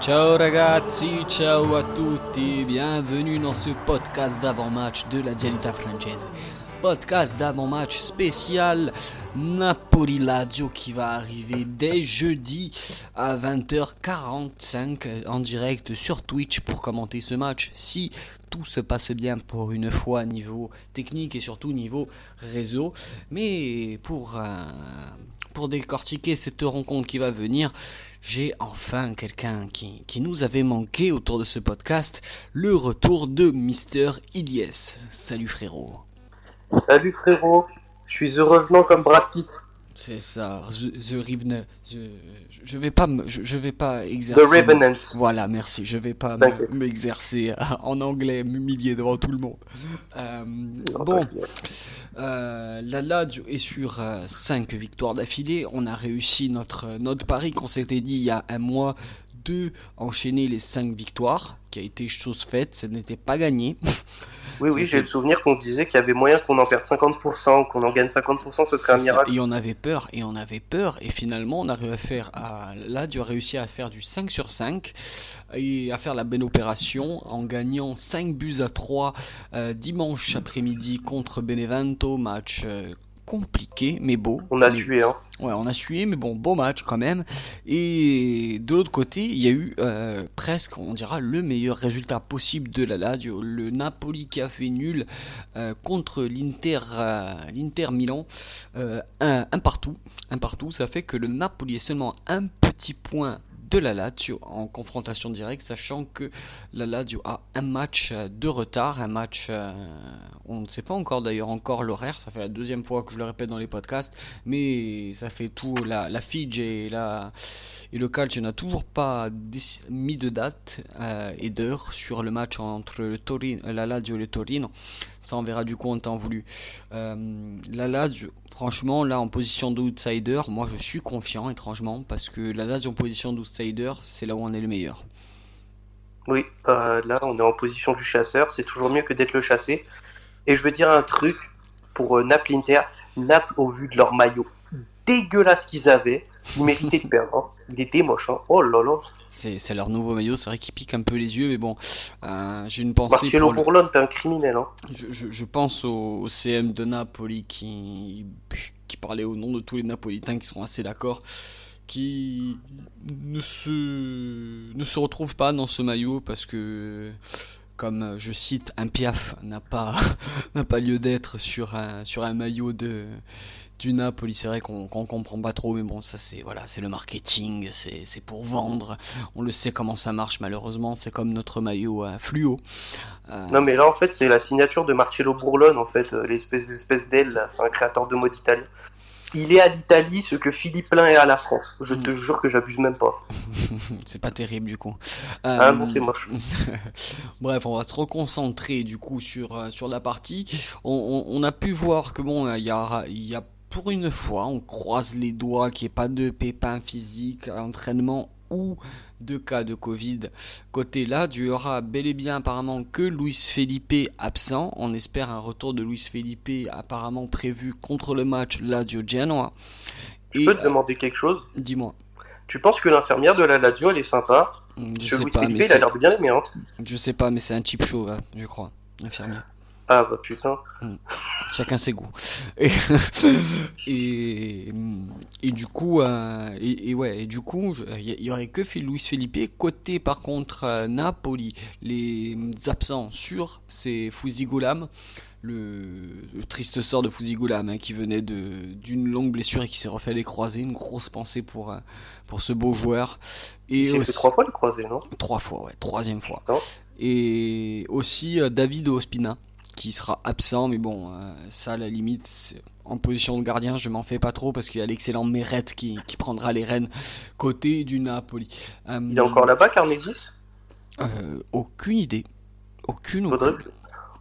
Ciao ragazzi, ciao a tutti, bienvenue dans ce podcast d'avant-match de la Dialita Francese. Podcast d'avant-match spécial Napoli-Lazio qui va arriver dès jeudi à 20h45 en direct sur Twitch pour commenter ce match si tout se passe bien pour une fois niveau technique et surtout niveau réseau. Mais pour, euh, pour décortiquer cette rencontre qui va venir, j'ai enfin quelqu'un qui, nous avait manqué autour de ce podcast, le retour de Mister Ilyes. Salut frérot. Salut frérot, je suis heureux comme Brad Pitt. C'est ça, The, the Revenant. Je vais pas me, je, je, vais pas exercer. The Revenant. Voilà, merci. Je vais pas m'exercer en anglais, m'humilier devant tout le monde. Euh, bon, euh, la Lazio est sur 5 euh, victoires d'affilée. On a réussi notre notre pari qu'on s'était dit il y a un mois de enchaîner les 5 victoires, qui a été chose faite. Ça n'était pas gagné. Oui, oui, j'ai le souvenir qu'on disait qu'il y avait moyen qu'on en perde 50%, qu'on en gagne 50%, ce serait un miracle. Et on avait peur, et on avait peur, et finalement on a réussi à faire, à, là, tu as réussi à faire du 5 sur 5, et à faire la belle opération en gagnant 5 buts à 3 euh, dimanche après-midi contre Benevento, match euh, compliqué mais beau. On a mais... sué, hein. Ouais, on a sué, mais bon, beau match quand même. Et de l'autre côté, il y a eu euh, presque, on dira, le meilleur résultat possible de la Lazio. Le Napoli qui a fait nul euh, contre l'Inter, euh, l'Inter Milan, un, un partout, un partout. Ça fait que le Napoli est seulement un petit point de la Lazio en confrontation directe, sachant que la Lazio a un match de retard, un match, euh, on ne sait pas encore d'ailleurs encore l'horaire, ça fait la deuxième fois que je le répète dans les podcasts, mais ça fait tout, la, la et, le Calcio n'a toujours pas mis de date euh, et d'heure sur le match entre le Torino, la Lazio et le Torino, ça on verra du coup en temps voulu. Euh, la Lazio, franchement là en position d'outsider, moi je suis confiant étrangement, parce que la Lazio en position d'outsider c'est là où on est le meilleur. Oui, euh, là on est en position du chasseur, c'est toujours mieux que d'être le chassé. Et je veux dire un truc pour euh, Naples Inter, Naples au vu de leur maillot dégueulasse qu'ils avaient, ils méritaient de perdre. Hein. Il était moche, hein. oh là là. C'est leur nouveau maillot, c'est vrai qu'il pique un peu les yeux, mais bon, euh, j'ai une pensée. Marcelo pour Bourlon, le... t'es un criminel. Hein. Je, je, je pense au, au, CM de Napoli qui, qui parlait au nom de tous les Napolitains qui seront assez d'accord qui ne se, ne se retrouve pas dans ce maillot parce que, comme je cite, un piaf n'a pas, pas lieu d'être sur un, sur un maillot de, du Napoli. C'est vrai qu'on qu comprend pas trop, mais bon, ça c'est voilà, le marketing, c'est pour vendre. On le sait comment ça marche, malheureusement, c'est comme notre maillot fluo. Euh... Non, mais là en fait, c'est la signature de Marcello Bourlone, en fait, l'espèce espèce d'aile, c'est un créateur de mode italien il est à l'Italie ce que Philippe Lain est à la France. Je te jure que j'abuse même pas. c'est pas terrible du coup. Euh... Ah non, c'est moche. Bref, on va se reconcentrer du coup sur, euh, sur la partie. On, on, on, a pu voir que bon, il y a, y a pour une fois, on croise les doigts qu'il n'y ait pas de pépins physiques à l'entraînement ou de cas de Covid. Côté là, il y aura bel et bien apparemment que Luis Felipe absent. On espère un retour de Luis Felipe apparemment prévu contre le match Lazio Genoa. Je peux te demander quelque chose? Dis-moi. Tu penses que l'infirmière de la Lazio elle est sympa? Je sais pas, Felipe, mais il a l'air bien. Hein. Je sais pas, mais c'est un show, hein, je crois, l'infirmière. Ah bah putain. Hmm. Chacun ses goûts. Et, et, et, du coup, euh, et, et, ouais, et du coup, il y, aurait que Luis Felipe. Côté par contre euh, Napoli, les absents sur c'est Fuzigolam, le, le, triste sort de Fuzigolam hein, qui venait de d'une longue blessure et qui s'est refait les croisés. Une grosse pensée pour euh, pour ce beau joueur. Et il aussi, fait trois fois les croisés, non? Trois fois, ouais, troisième fois. Non et aussi euh, David Ospina qui sera absent, mais bon, euh, ça à la limite, en position de gardien, je m'en fais pas trop parce qu'il y a l'excellent Meret qui, qui, prendra les rênes côté du Napoli. Il est encore là-bas, Carnesis? Euh, Aucune idée. Aucune. Faudrait... aucune.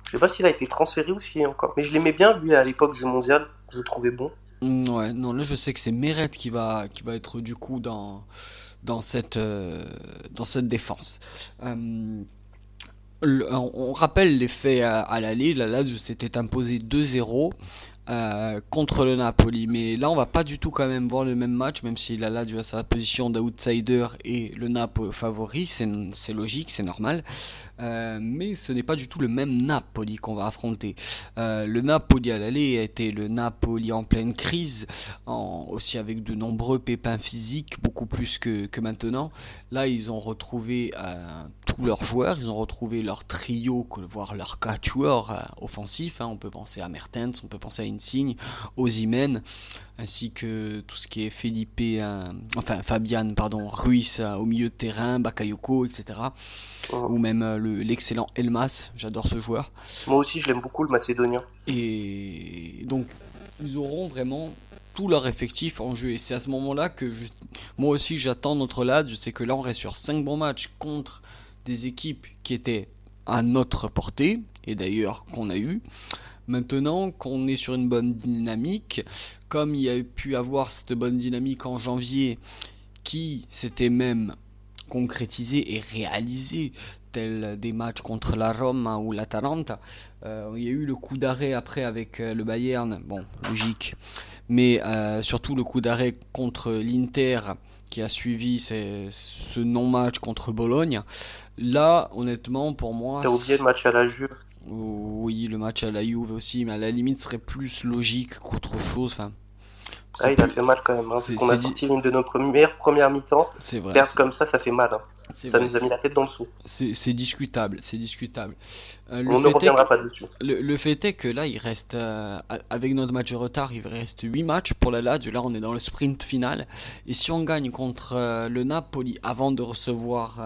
Je sais pas s'il a été transféré ou s'il est encore. Mais je l'aimais bien, lui, à l'époque du mondial, je le trouvais bon. Ouais, non, là je sais que c'est Meret qui va, qui va être du coup dans, dans, cette, euh, dans cette défense. Euh, on rappelle les faits à, à l'aller, la Lazio s'était imposé 2-0 euh, contre le Napoli. Mais là, on va pas du tout quand même voir le même match, même s'il a là à sa position d'outsider et le Napoli favori, c'est logique, c'est normal. Euh, mais ce n'est pas du tout le même Napoli qu'on va affronter. Euh, le Napoli à l'aller a été le Napoli en pleine crise, en, aussi avec de nombreux pépins physiques, beaucoup plus que, que maintenant. Là, ils ont retrouvé euh, tous leurs joueurs, ils ont retrouvé leur trio, voire leur quatuor offensif. Hein. On peut penser à Mertens, on peut penser à Insigne, Ozymen, ainsi que tout ce qui est Felipe, enfin Fabian, pardon, Ruiz au milieu de terrain, Bakayoko, etc. Ou même le l'excellent Elmas, j'adore ce joueur. Moi aussi, je l'aime beaucoup, le Macédonien. Et donc, ils auront vraiment tout leur effectif en jeu. Et c'est à ce moment-là que moi aussi, j'attends notre LAD. Je sais que là, on reste sur 5 bons matchs contre des équipes qui étaient à notre portée, et d'ailleurs qu'on a eu. Maintenant qu'on est sur une bonne dynamique, comme il y a pu avoir cette bonne dynamique en janvier, qui s'était même concrétisé et réalisé tels des matchs contre la Rome ou l'Atalanta. Euh, il y a eu le coup d'arrêt après avec euh, le Bayern, bon, logique, mais euh, surtout le coup d'arrêt contre l'Inter qui a suivi ce non-match contre Bologne. Là, honnêtement, pour moi. T'as oublié le match à la Juve? Oui, le match à la Juve aussi, mais à la limite, serait plus logique qu'autre chose. Enfin, ah, il a fait mal quand même. Hein, on a sorti une de nos premières premières mi-temps. C'est vrai. Perdre comme ça, ça fait mal. Hein. Ça nous a mis la tête dans le. C'est discutable, c'est discutable. Euh, on ne reviendra pas dessus. Le, fait est que là, il reste, euh, avec notre match de retard, il reste 8 matchs pour la Lazio. Là, on est dans le sprint final. Et si on gagne contre euh, le Napoli avant de recevoir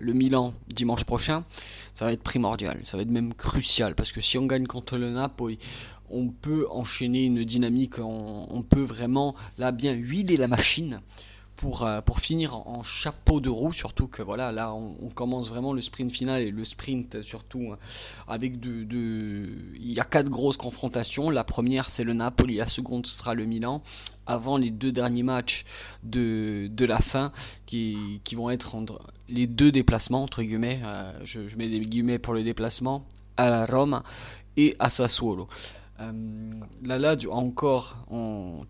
le Milan dimanche prochain, ça va être primordial. Ça va être même crucial. Parce que si on gagne contre le Napoli, on peut enchaîner une dynamique. On, on peut vraiment, là, bien huiler la machine pour, euh, pour finir en chapeau de roue, surtout que voilà, là on, commence vraiment le sprint final et le sprint surtout euh, avec de, Il y a quatre grosses confrontations. La première c'est le Napoli, la seconde sera le Milan, avant les deux derniers matchs de, de la fin qui, qui vont être entre les deux déplacements, entre guillemets, euh, je, je mets des guillemets pour le déplacement, à la Rome et à Sassuolo. Euh, la Lazio a encore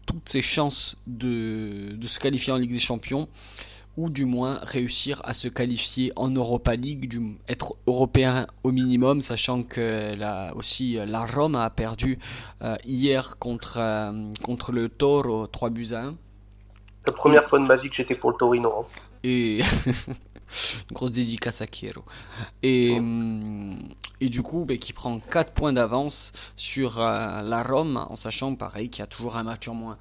toutes ses chances de, se qualifier en Ligue des Champions ou du moins réussir à se qualifier en Europa League, du, être européen au minimum, sachant que la, aussi la Rome a perdu euh, hier contre, euh, contre le Toro 3 buts à 1. La première fois de ma vie que j'étais pour le Torino. Hein. Et une grosse dédicace à Kiero. Et, hum, et du coup, ben, qui prend 4 points d'avance sur euh, la Rome, en sachant pareil qu'il y a toujours un match en moins.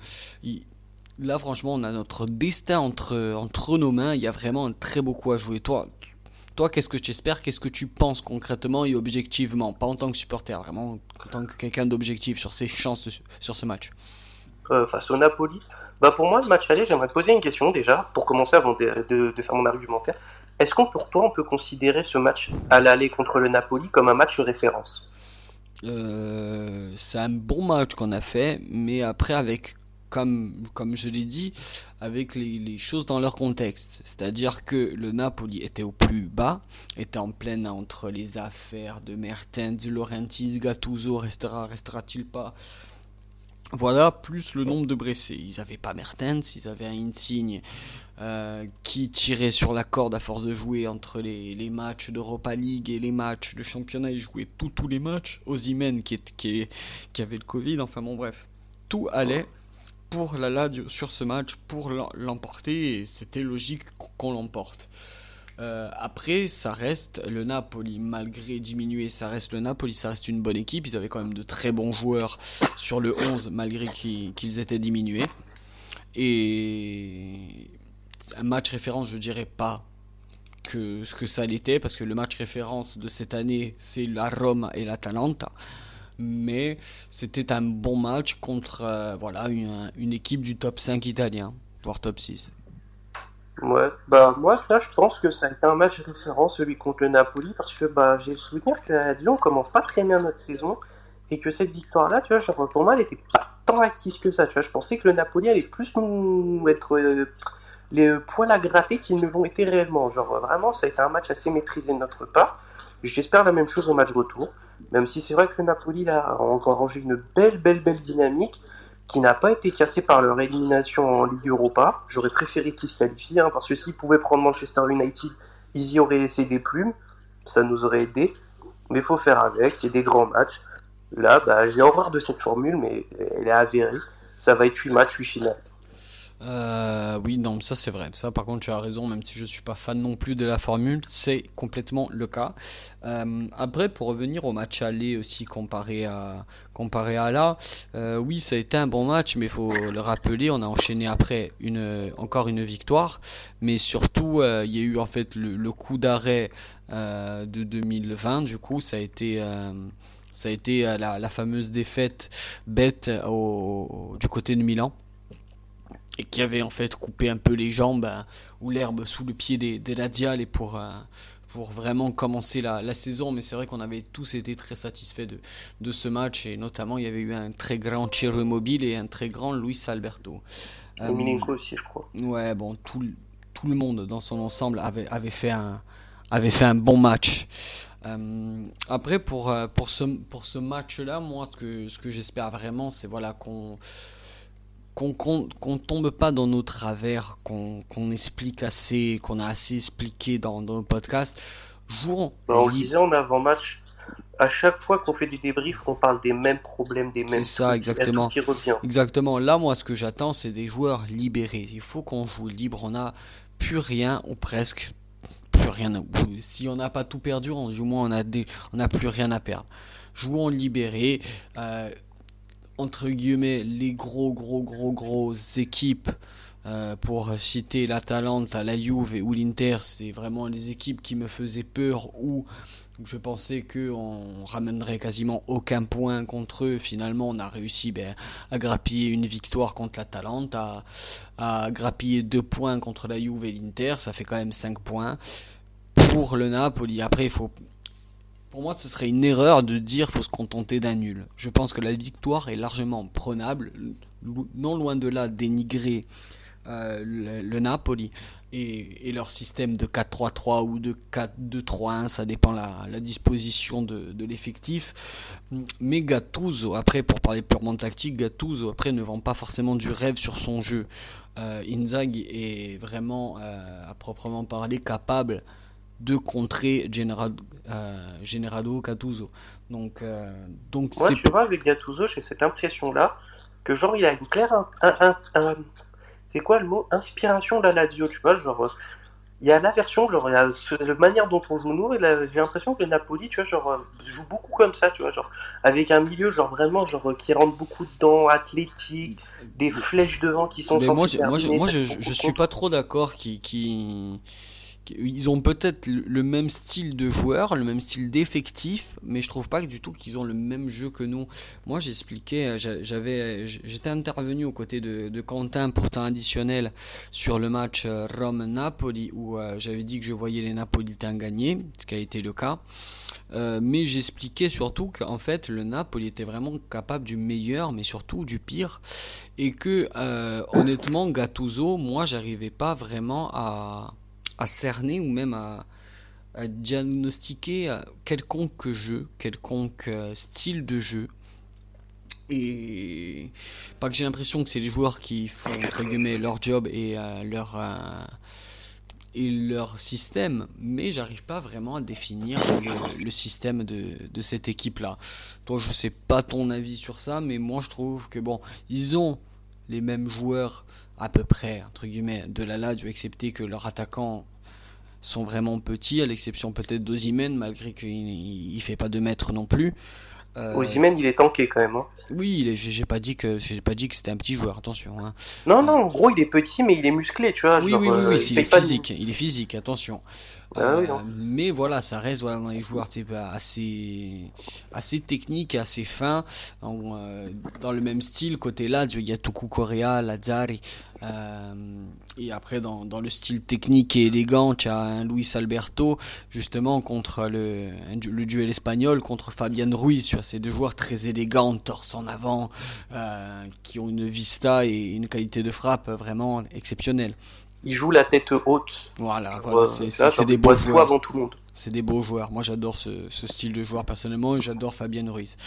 là, franchement, on a notre destin entre, entre nos mains. Il y a vraiment très beaucoup à jouer. Toi, toi qu'est-ce que tu espères? Qu'est-ce que tu penses concrètement et objectivement? Pas en tant que supporter, vraiment en tant que quelqu'un d'objectif sur ses chances sur ce match. Euh, face au Napoli bah Pour moi, le match aller, j'aimerais te poser une question déjà, pour commencer avant de, faire mon argumentaire. Est-ce qu'on pour toi, on peut considérer ce match à l'aller contre le Napoli comme un match référence? Euh, C'est un bon match qu'on a fait, mais après avec comme, comme je l'ai dit, avec les, choses dans leur contexte. C'est-à-dire que le Napoli était au plus bas, était en pleine entre les affaires de Mertens, de Laurentis, Gattuso, restera, restera-t-il pas? Voilà, plus le nombre de blessés. Ils n'avaient pas Mertens, ils avaient un Insigne euh, qui tirait sur la corde à force de jouer entre les, matchs d'Europa League et les matchs de championnat. Il jouait tous les matchs. Ozymen qui, qui, avait le Covid, enfin bon bref. Tout allait pour la Lazio sur ce match pour l'emporter et c'était logique qu'on l'emporte. Euh, après, ça reste le Napoli, malgré diminuer, ça reste le Napoli, ça reste une bonne équipe. Ils avaient quand même de très bons joueurs sur le 11, malgré qu'ils étaient diminués. Et un match référence, je dirais pas que ce que ça l'était, parce que le match référence de cette année, c'est la Rome et l'Atalanta. Mais c'était un bon match contre euh, voilà, une, équipe du top 5 italien, voire top 6. Ouais, bah moi là je pense que ça a été un match référent celui contre le Napoli parce que bah j'ai le souvenir que la Lyon commence pas très bien notre saison et que cette victoire là, tu vois, pour moi elle était pas tant acquise que ça, tu vois, je pensais que le Napoli allait plus nous être euh, les poils à gratter qu'ils ne l'ont été réellement, genre vraiment ça a été un match assez maîtrisé de notre part J'espère la même chose au match retour, même si c'est vrai que le Napoli a encore rangé une belle, belle, belle dynamique qui n'a pas été cassée par leur élimination en Ligue Europa. J'aurais préféré qu'ils se qualifient, hein, parce que s'ils pouvaient prendre Manchester United, ils y auraient laissé des plumes, ça nous aurait aidé. Mais il faut faire avec, c'est des grands matchs. Là, bah, j'ai horreur de cette formule, mais elle est avérée. Ça va être 8 matchs, 8 finales. Euh, oui, non, ça c'est vrai. Ça, par contre, tu as raison, même si je suis pas fan non plus de la formule, c'est complètement le cas. Euh, après, pour revenir au match aller aussi comparé à comparé à là, euh, oui, ça a été un bon match, mais il faut le rappeler, on a enchaîné après une encore une victoire, mais surtout, il y a eu en fait le, coup d'arrêt de 2020. Du coup, ça a été ça a été la, fameuse défaite bête du côté de Milan et qui avait en fait coupé un peu les jambes hein, ou l'herbe sous le pied des, des et pour, euh, pour vraiment commencer la, saison. Mais c'est vrai qu'on avait tous été très satisfaits de, de ce match et notamment il y avait eu un très grand Ciro Mobile et un très grand Luis Alberto. Dominico euh, aussi, je crois. Ouais, bon, tout, tout le monde dans son ensemble avait, avait, fait, un, avait fait un bon match. Euh, après, pour, pour ce, pour ce match-là, moi, ce que, ce que j'espère vraiment, c'est voilà, qu'on qu'on qu'on tombe pas dans nos travers, qu'on explique assez, qu'on a assez expliqué dans, dans le podcast. Jouons. on le disait en avant-match, à chaque fois qu'on fait des débriefs, on parle des mêmes problèmes, des mêmes. C'est ça, exactement. Qui revient. Exactement. Là, moi, ce que j'attends, c'est des joueurs libérés. Il faut qu'on joue libre. On a plus rien, ou presque plus rien. Si on n'a pas tout perdu, du moins on a des, on n'a plus rien à perdre. Jouons libérés. Euh, entre guillemets les gros gros gros grosses équipes euh, pour citer l'Atalanta, la Juve ou l'Inter, c'est vraiment les équipes qui me faisaient peur ou je pensais qu'on ramènerait quasiment aucun point contre eux. Finalement, on a réussi ben, à grappiller une victoire contre l'Atalanta, à, à grappiller deux points contre la Juve et l'Inter, ça fait quand même 5 points. Pour le Napoli, après, il faut pour moi, ce serait une erreur de dire qu'il faut se contenter d'un nul. Je pense que la victoire est largement prenable, non loin de là dénigrer euh, le, Napoli et, leur système de 4-3-3 ou de 4-2-3-1, ça dépend la, la disposition de, l'effectif. Mais Gattuso, après pour parler purement tactique, Gattuso après ne vend pas forcément du rêve sur son jeu. Euh, Inzaghi est vraiment, euh, à proprement parler, capable de contrer Generado, euh, Generado Gattuso. Donc, euh, donc Moi, tu vois, avec Gattuso, j'ai cette impression-là que, genre, il a une claire. Un, c'est quoi le mot? Inspiration de la Lazio, tu vois, genre. Il y a la version, genre, il y a la manière dont on joue nous, et j'ai l'impression que le Napoli, tu vois, genre, joue beaucoup comme ça, tu vois, genre, avec un milieu, genre, vraiment, genre, qui rentre beaucoup dedans, athlétique, des flèches devant qui sont Mais moi, moi, je, je, je, suis pas trop d'accord qui, qui ils ont peut-être le même style de joueur, le même style d'effectif, mais je trouve pas du tout qu'ils ont le même jeu que nous. Moi, j'expliquais, euh, j'avais, j'étais intervenu aux côtés de, Quentin pour temps additionnel sur le match euh, Rome-Napoli où euh, j'avais dit que je voyais les Napolitains gagner, ce qui a été le cas. mais j'expliquais surtout qu'en fait le Napoli était vraiment capable du meilleur, mais surtout du pire, et que honnêtement Gattuso, moi, j'arrivais pas vraiment à à cerner ou même à, diagnostiquer euh, quelconque jeu, quelconque euh, style de jeu. Et pas que j'ai l'impression que c'est les joueurs qui font entre leur job et euh, leur et leur système, mais j'arrive pas vraiment à définir le, système de, de, cette équipe-là. Toi, je sais pas ton avis sur ça, mais moi je trouve que bon, ils ont les mêmes joueurs à peu près, entre guillemets, de la Lazio, excepté que leurs attaquants sont vraiment petits, à l'exception peut-être d'Ozimène, malgré qu'il ne fait pas de mètres non plus. Euh... il est tanké quand même. Hein. Oui, j'ai pas dit que j'ai pas dit que c'était un petit joueur, attention. Hein. Non, non, en gros, il est petit, mais il est musclé, tu vois. Oui, oui, oui, oui, euh, il, est physique, il est physique, attention. Ah euh, mais voilà, ça reste voilà, dans les joueurs assez, assez techniques, assez fins. Euh, dans le même style, côté là, il y a Tuku Correa, Lazzari. Euh, et après, dans, dans, le style technique et élégant, tu as un Luis Alberto, justement, contre le, le duel espagnol, contre Fabian Ruiz. Tu ces deux joueurs très élégants, torse en avant, qui ont une vista et une qualité de frappe vraiment exceptionnelle il joue la tête haute. Voilà, c'est des beaux joueurs. avant tout le monde. C'est des beaux joueurs. Moi, j'adore ce, style de joueur personnellement et j'adore Fabien Ruiz.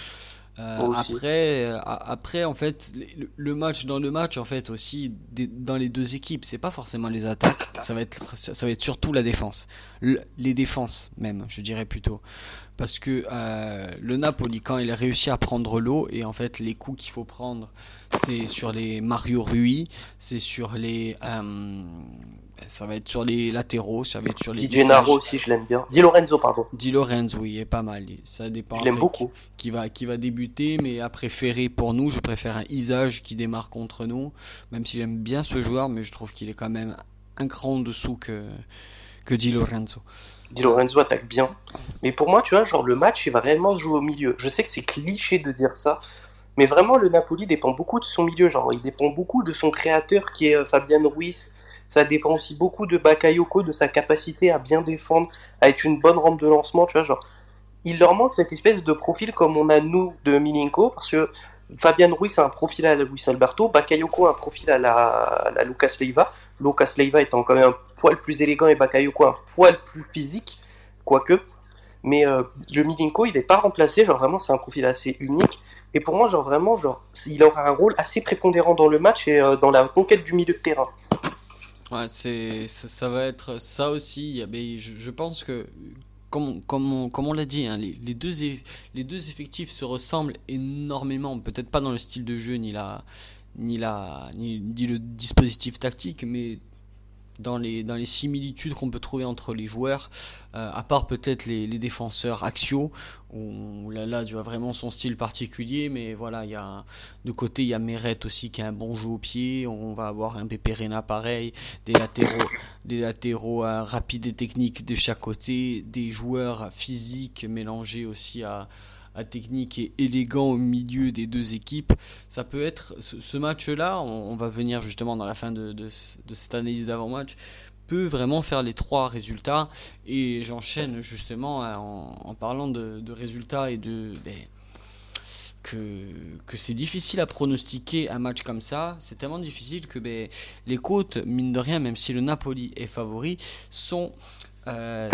Euh, après, euh, après, en fait, le, match dans le match, en fait, aussi dans les deux équipes, c'est pas forcément les attaques, ça va être, ça va être surtout la défense, les défenses même, je dirais plutôt, parce que euh, le Napoli quand il a réussi à prendre l'eau et en fait les coups qu'il faut prendre, c'est sur les Mario Rui, c'est sur les ça va être sur les latéraux, ça va être sur les. Di Gennaro aussi, je l'aime bien. Di Lorenzo, pardon. Di Lorenzo, oui, est pas mal. Ça dépend. Je l'aime beaucoup. Qui, va, qui va débuter, mais à préférer pour nous, je préfère un Isage qui démarre contre nous. Même si j'aime bien ce joueur, mais je trouve qu'il est quand même un cran en dessous que, que Di Lorenzo. Di Lorenzo attaque bien. Mais pour moi, tu vois, genre le match, il va réellement se jouer au milieu. Je sais que c'est cliché de dire ça, mais vraiment, le Napoli dépend beaucoup de son milieu. Genre, il dépend beaucoup de son créateur qui est euh, Fabian Ruiz ça dépend aussi beaucoup de Bakayoko, de sa capacité à bien défendre, à être une bonne rampe de lancement, tu vois, genre. Il leur manque cette espèce de profil comme on a nous de Milinko, parce que Fabian Ruiz a un profil à la Luis Alberto, Bakayoko a un profil à la, Lucas Leiva, Lucas Leiva étant quand même un poil plus élégant et Bakayoko un poil plus physique, quoique. Mais euh, le Milinko, il n'est pas remplacé, genre vraiment c'est un profil assez unique. Et pour moi, genre vraiment, genre, il aura un rôle assez prépondérant dans le match et euh, dans la conquête du milieu de terrain. Ouais, c'est, ça, va être ça aussi. Mais je, pense que, comme, on, l'a dit, hein, les, les, deux, les deux effectifs se ressemblent énormément. Peut-être pas dans le style de jeu ni, la, ni, la, ni, ni le dispositif tactique, mais dans les, dans les similitudes qu'on peut trouver entre les joueurs, euh, à part peut-être les, défenseurs axiaux, où là, là, tu as vraiment son style particulier, mais voilà, il y a, de côté, il y a Meret aussi qui a un bon jeu au pied, on va avoir un Peperena pareil, des latéraux, des latéraux euh, rapides et techniques de chaque côté, des joueurs physiques mélangés aussi à technique et élégant au milieu des deux équipes. Ça peut être ce, match-là, on, va venir justement dans la fin de, cette analyse d'avant-match, peut vraiment faire les trois résultats. Et j'enchaîne justement euh, en, parlant de, résultats et de... Ben, que, que c'est difficile à pronostiquer un match comme ça. C'est tellement difficile que ben, les côtes, mine de rien, même si le Napoli est favori, sont euh,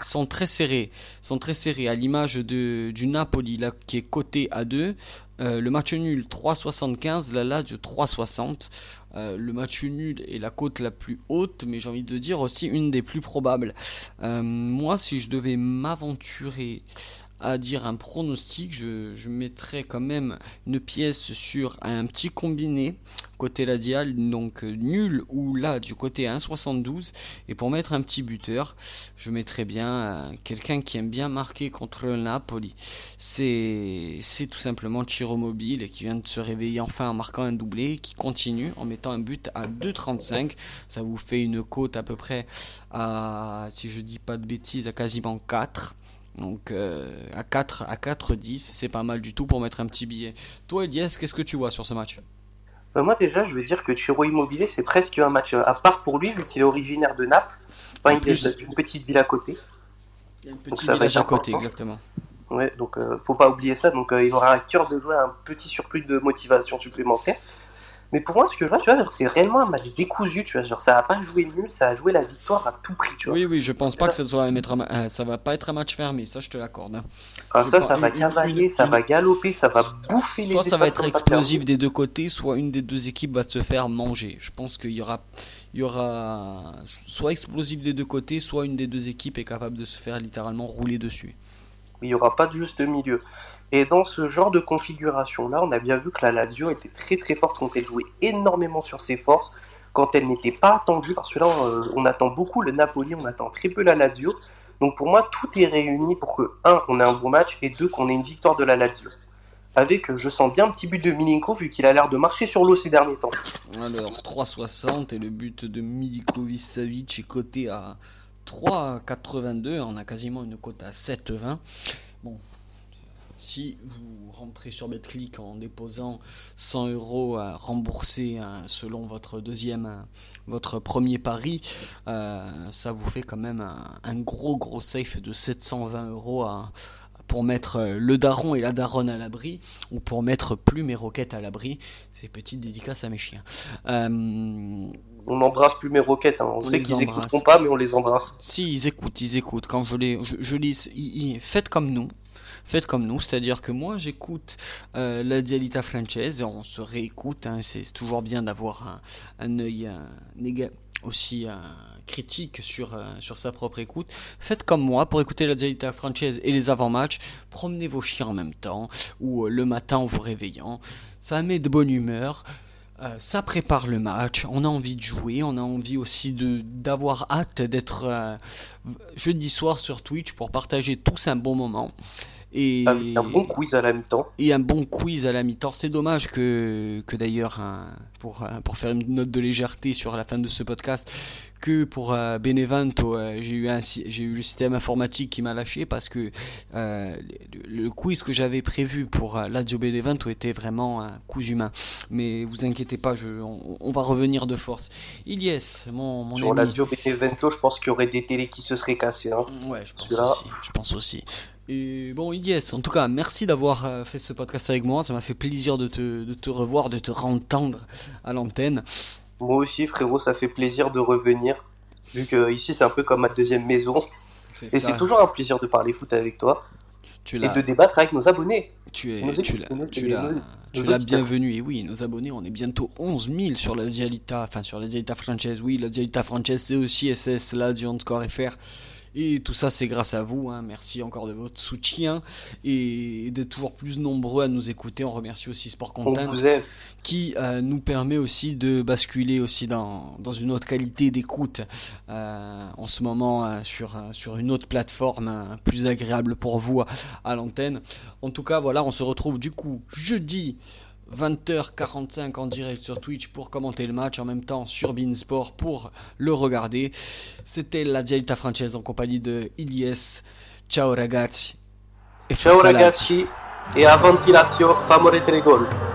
sont très serrés, sont très serrés à l'image de du Napoli qui est coté à 2, euh, le match nul 3,75, la Lazio 3,60. Euh, le match nul est la cote la plus haute, mais j'ai envie de dire aussi une des plus probables. moi, si je devais m'aventurer à dire un pronostic, je, je, mettrais quand même une pièce sur un petit combiné côté Ladial, donc euh, nul ou là du côté 1,72. Et pour mettre un petit buteur, je mettrais bien euh, quelqu'un qui aime bien marquer contre le Napoli. C'est tout simplement Chiro Mobile qui vient de se réveiller enfin en marquant un doublé, qui continue en mettant un but à 2,35. Ça vous fait une cote à peu près à, si je dis pas de bêtises, à quasiment 4. Donc euh, à 4 à 4 10, c'est pas mal du tout pour mettre un petit billet. Toi Elias, qu'est-ce que tu vois sur ce match? Bah, Moi déjà, je veux dire que Chiro Immobilier, c'est presque un match à part pour lui vu qu'il est originaire de Naples. Enfin, il est d'une petite ville à côté. Il y a une petite village à côté, exactement. Ouais, donc euh, faut pas oublier ça. Donc euh, il aura un cœur de jouer un petit surplus de motivation supplémentaire. Mais pour moi, ce que je vois, tu vois, c'est réellement un match décousu, tu vois. Genre, ça va pas jouer nul, ça va jouer la victoire à tout prix, tu vois. Oui, oui, je pense pas que ça, soit un, ça va pas être un match fermé, ça je te l'accorde. Hein. Ah, ça, ça va cavaler, ça va galoper, ça va bouffer les Soit ça va être explosif des deux côtés, soit une des deux équipes va se faire manger. Je pense qu'il y aura, il y aura soit explosif des deux côtés, soit une des deux équipes est capable de se faire littéralement rouler dessus. Il y aura pas de juste milieu. Et dans ce genre de configuration-là, on a bien vu que la Lazio était très très forte quand elle jouait énormément sur ses forces, quand elle n'était pas attendue, parce que là on attend beaucoup le Napoli, on attend très peu la Lazio. Donc pour moi, tout est réuni pour que, un, on ait un bon match, et deux, qu'on ait une victoire de la Lazio. Avec, je sens bien un petit but de Milinko, vu qu'il a l'air de marcher sur l'eau ces derniers temps. Alors, 3,60 et le but de Milinkovic Savic est coté à 3,82. On a quasiment une cote à 7,20. Bon, si vous rentrez sur BetClick en déposant 100 euros à rembourser hein, selon votre deuxième, votre premier pari, euh, ça vous fait quand même un, gros gros safe de 720 euros pour mettre euh, le daron et la daronne à l'abri, ou pour mettre plume et roquette à l'abri. C'est petite dédicace à mes chiens. Euh, on n'embrasse plus mes roquettes. Hein. On, sait qu'ils écouteront pas, mais on les embrasse. Si, ils écoutent, ils écoutent. Quand je les, je, lis, faites comme nous. Faites comme nous, c'est-à-dire que moi j'écoute euh, la Dialita Frances, on se réécoute, hein, c'est toujours bien d'avoir un, œil aussi critique sur, euh, sur sa propre écoute. Faites comme moi pour écouter la Dialita Frances et les avant-matchs, promenez vos chiens en même temps, ou euh, le matin en vous réveillant, ça met de bonne humeur. Ça prépare le match, on a envie de jouer, on a envie aussi de d'avoir hâte d'être jeudi soir sur Twitch pour partager tous un bon moment. Et un bon quiz à la mi-temps. Et un bon quiz à la mi-temps. C'est dommage que, que d'ailleurs, hein, pour, pour faire une note de légèreté sur la fin de ce podcast, que pour euh, Benevento, euh, j'ai eu, j'ai eu le système informatique qui m'a lâché parce que euh, le, quiz que j'avais prévu pour l'Adio Benevento était vraiment un coup humain. Mais vous inquiétez pas, je, on, va revenir de force. Ilyes, mon, mon Sur l'Adio Benevento, je pense qu'il y aurait des télés qui se seraient cassées. Hein. Ouais, je pense aussi. Je pense aussi. Et bon, Ilyes, en tout cas, merci d'avoir fait ce podcast avec moi. Ça m'a fait plaisir de te, de te revoir, de te rentendre à l'antenne. Moi aussi, frérot, ça fait plaisir de revenir. Vu que ici, c'est un peu comme ma deuxième maison. Et c'est toujours un plaisir de parler foot avec toi. Tu et de débattre avec nos abonnés. Tu es, tu l'as, bienvenue. Et oui, nos abonnés, on est bientôt 11 000 sur la Dialita, enfin sur la Dialita Franchise. Oui, la Dialita Franchise, c'est aussi SS, là, du score FR. Et tout ça, c'est grâce à vous. Hein. Merci encore de votre soutien et d'être toujours plus nombreux à nous écouter. On remercie aussi Sport Content qui euh, nous permet aussi de basculer aussi dans, dans une autre qualité d'écoute euh, en ce moment euh, sur, sur une autre plateforme plus agréable pour vous à l'antenne. En tout cas, voilà, on se retrouve du coup jeudi 20h45 en direct sur Twitch pour commenter le match, en même temps sur Beansport pour le regarder. C'était la Dialita Française en compagnie de Ilyes. Ciao ragazzi. Ciao ragazzi e avanti Lazio, famore tre gol.